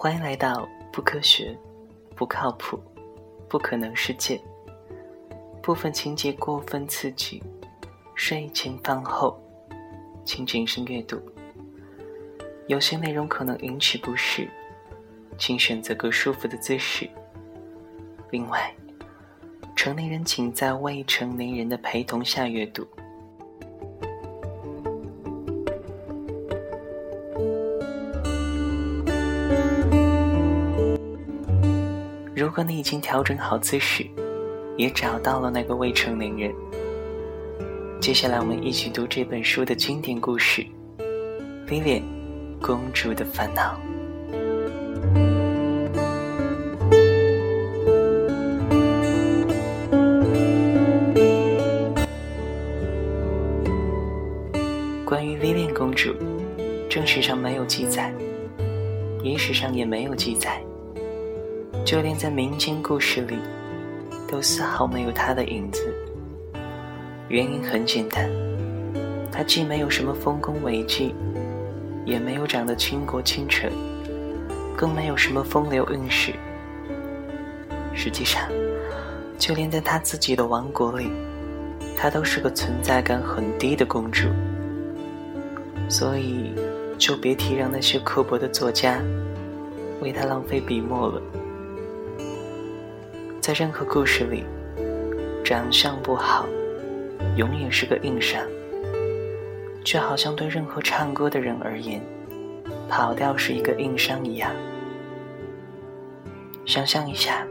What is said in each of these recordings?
欢迎来到不科学、不靠谱、不可能世界。部分情节过分刺激，睡前饭后请谨慎阅读。有些内容可能引起不适，请选择个舒服的姿势。另外，成年人请在未成年人的陪同下阅读。如果你已经调整好姿势，也找到了那个未成年人，接下来我们一起读这本书的经典故事《威廉公主的烦恼》。关于威廉公主，正史上没有记载，野史上也没有记载。就连在民间故事里，都丝毫没有他的影子。原因很简单，他既没有什么丰功伟绩，也没有长得倾国倾城，更没有什么风流韵事。实际上，就连在他自己的王国里，她都是个存在感很低的公主。所以，就别提让那些刻薄的作家为她浪费笔墨了。在任何故事里，长相不好，永远是个硬伤。就好像对任何唱歌的人而言，跑调是一个硬伤一样。想象一下，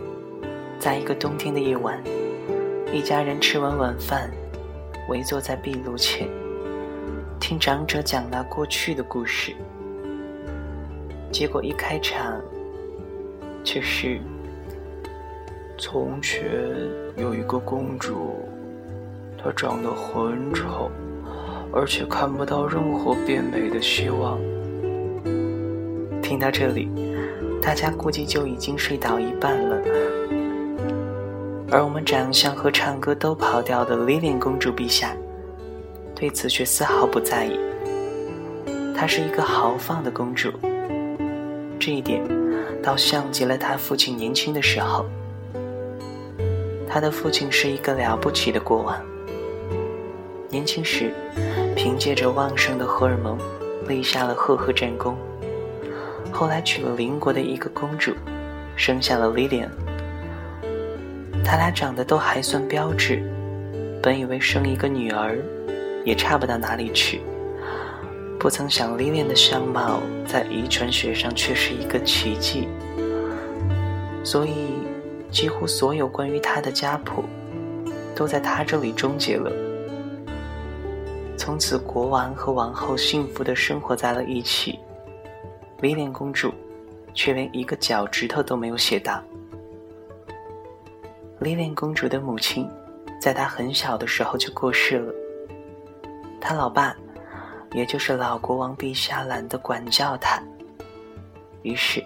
在一个冬天的夜晚，一家人吃完晚饭，围坐在壁炉前，听长者讲那过去的故事，结果一开场，却是。从前有一个公主，她长得很丑，而且看不到任何变美的希望。听到这里，大家估计就已经睡倒一半了。而我们长相和唱歌都跑调的莉莲公主陛下，对此却丝毫不在意。她是一个豪放的公主，这一点倒像极了她父亲年轻的时候。他的父亲是一个了不起的国王。年轻时，凭借着旺盛的荷尔蒙，立下了赫赫战功。后来娶了邻国的一个公主，生下了莉莲。他俩长得都还算标致，本以为生一个女儿，也差不到哪里去。不曾想，莉莲的相貌在遗传学上却是一个奇迹。所以。几乎所有关于他的家谱，都在他这里终结了。从此，国王和王后幸福的生活在了一起。威廉公主，却连一个脚趾头都没有写到。威廉公主的母亲，在她很小的时候就过世了。她老爸，也就是老国王陛下，懒得管教她，于是。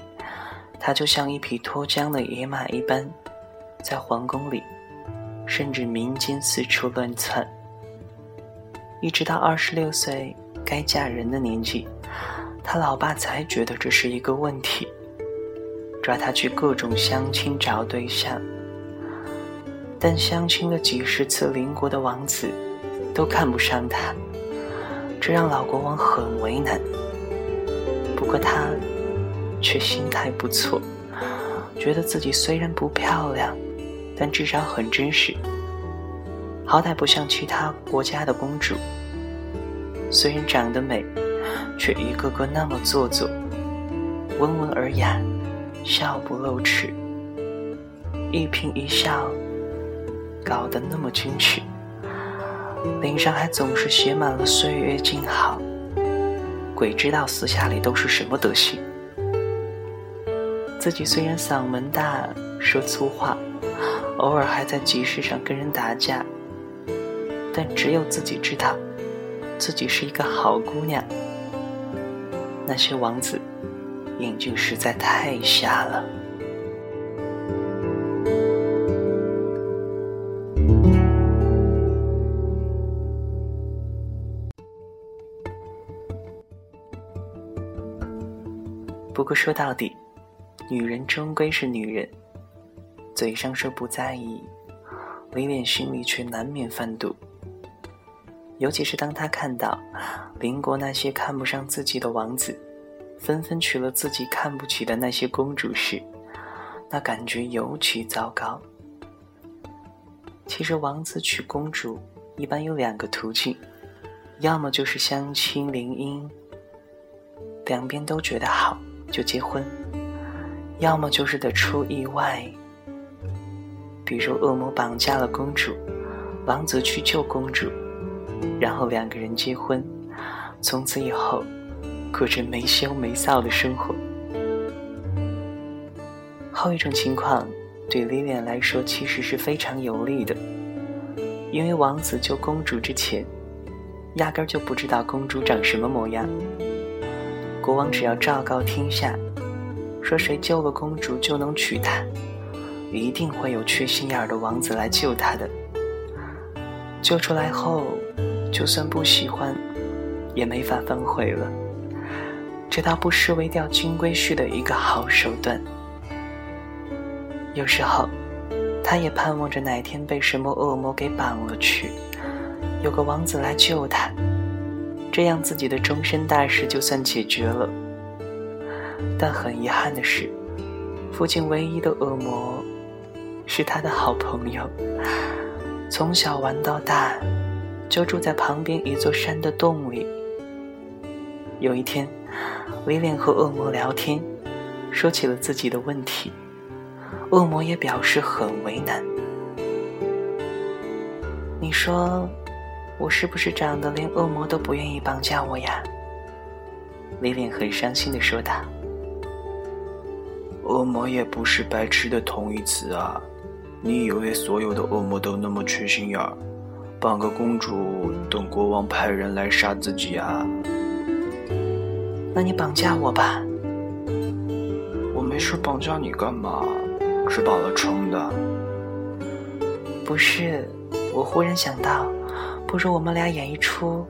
他就像一匹脱缰的野马一般，在皇宫里，甚至民间四处乱窜。一直到二十六岁该嫁人的年纪，他老爸才觉得这是一个问题，抓他去各种相亲找对象。但相亲了几十次邻国的王子，都看不上他，这让老国王很为难。不过他。却心态不错，觉得自己虽然不漂亮，但至少很真实。好歹不像其他国家的公主，虽然长得美，却一个个那么做作，温文尔雅，笑不露齿，一颦一笑搞得那么矜持，脸上还总是写满了岁月静好。鬼知道私下里都是什么德行。自己虽然嗓门大，说粗话，偶尔还在集市上跟人打架，但只有自己知道，自己是一个好姑娘。那些王子眼睛实在太瞎了。不过说到底。女人终归是女人，嘴上说不在意，李脸心里却难免犯堵。尤其是当他看到邻国那些看不上自己的王子，纷纷娶了自己看不起的那些公主时，那感觉尤其糟糕。其实，王子娶公主一般有两个途径，要么就是相亲联姻，两边都觉得好就结婚；要么就是得出意外，比如恶魔绑架了公主，王子去救公主。然后两个人结婚，从此以后过着没羞没臊的生活。后一种情况对维廉来说其实是非常有利的，因为王子救公主之前，压根儿就不知道公主长什么模样。国王只要昭告天下，说谁救了公主就能娶她，一定会有缺心眼儿的王子来救她的。救出来后。就算不喜欢，也没法反悔了。这倒不失为钓金龟婿的一个好手段。有时候，他也盼望着哪天被什么恶魔给绑了去，有个王子来救他，这样自己的终身大事就算解决了。但很遗憾的是，附近唯一的恶魔是他的好朋友，从小玩到大。就住在旁边一座山的洞里。有一天，威廉和恶魔聊天，说起了自己的问题。恶魔也表示很为难。你说，我是不是长得连恶魔都不愿意绑架我呀？威廉很伤心的说道。恶魔也不是白痴的同义词啊！你以为所有的恶魔都那么缺心眼儿？绑个公主，等国王派人来杀自己啊？那你绑架我吧。我没事绑架你干嘛？吃饱了撑的。不是，我忽然想到，不如我们俩演一出，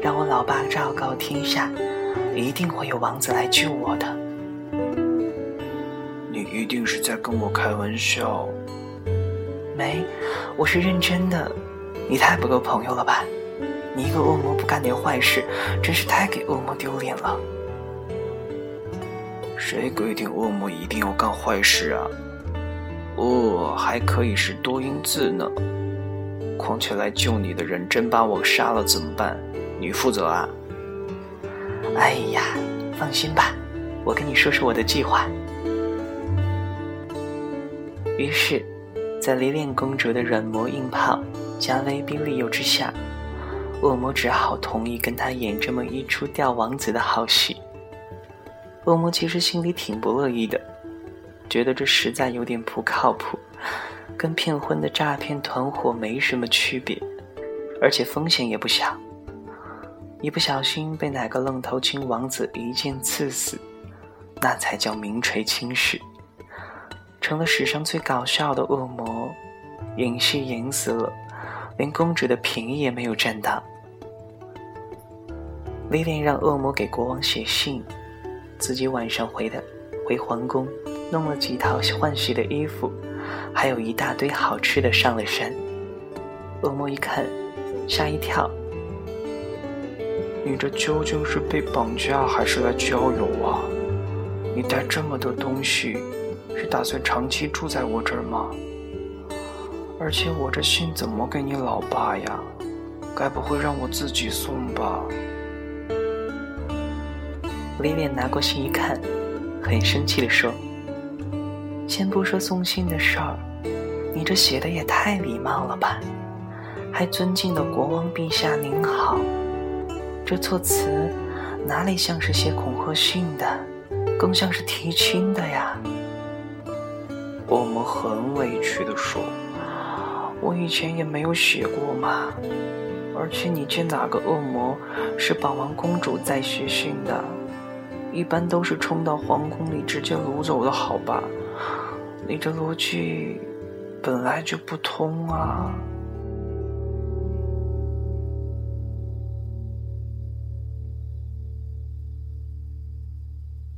让我老爸昭告天下，一定会有王子来救我的。你一定是在跟我开玩笑。没，我是认真的。你太不够朋友了吧！你一个恶魔不干点坏事，真是太给恶魔丢脸了。谁规定恶魔一定要干坏事啊？恶还可以是多音字呢。况且来救你的人真把我杀了怎么办？你负责啊？哎呀，放心吧，我跟你说说我的计划。于是，在离恋公主的软磨硬泡。加威逼利诱之下，恶魔只好同意跟他演这么一出钓王子的好戏。恶魔其实心里挺不乐意的，觉得这实在有点不靠谱，跟骗婚的诈骗团伙没什么区别，而且风险也不小。一不小心被哪个愣头青王子一剑刺死，那才叫名垂青史，成了史上最搞笑的恶魔，演戏演死了。连公主的便宜也没有占到。威廉让恶魔给国王写信，自己晚上回的回皇宫，弄了几套换洗的衣服，还有一大堆好吃的上了山。恶魔一看，吓一跳：“你这究竟是被绑架还是来郊游啊？你带这么多东西，是打算长期住在我这儿吗？”而且我这信怎么给你老爸呀？该不会让我自己送吧？威廉拿过信一看，很生气地说：“先不说送信的事儿，你这写的也太礼貌了吧？还尊敬的国王陛下您好，这措辞哪里像是写恐吓信的，更像是提亲的呀？”我们很委屈地说。我以前也没有写过嘛，而且你见哪个恶魔是绑完公主再写信的？一般都是冲到皇宫里直接掳走的，好吧？你这逻辑本来就不通啊！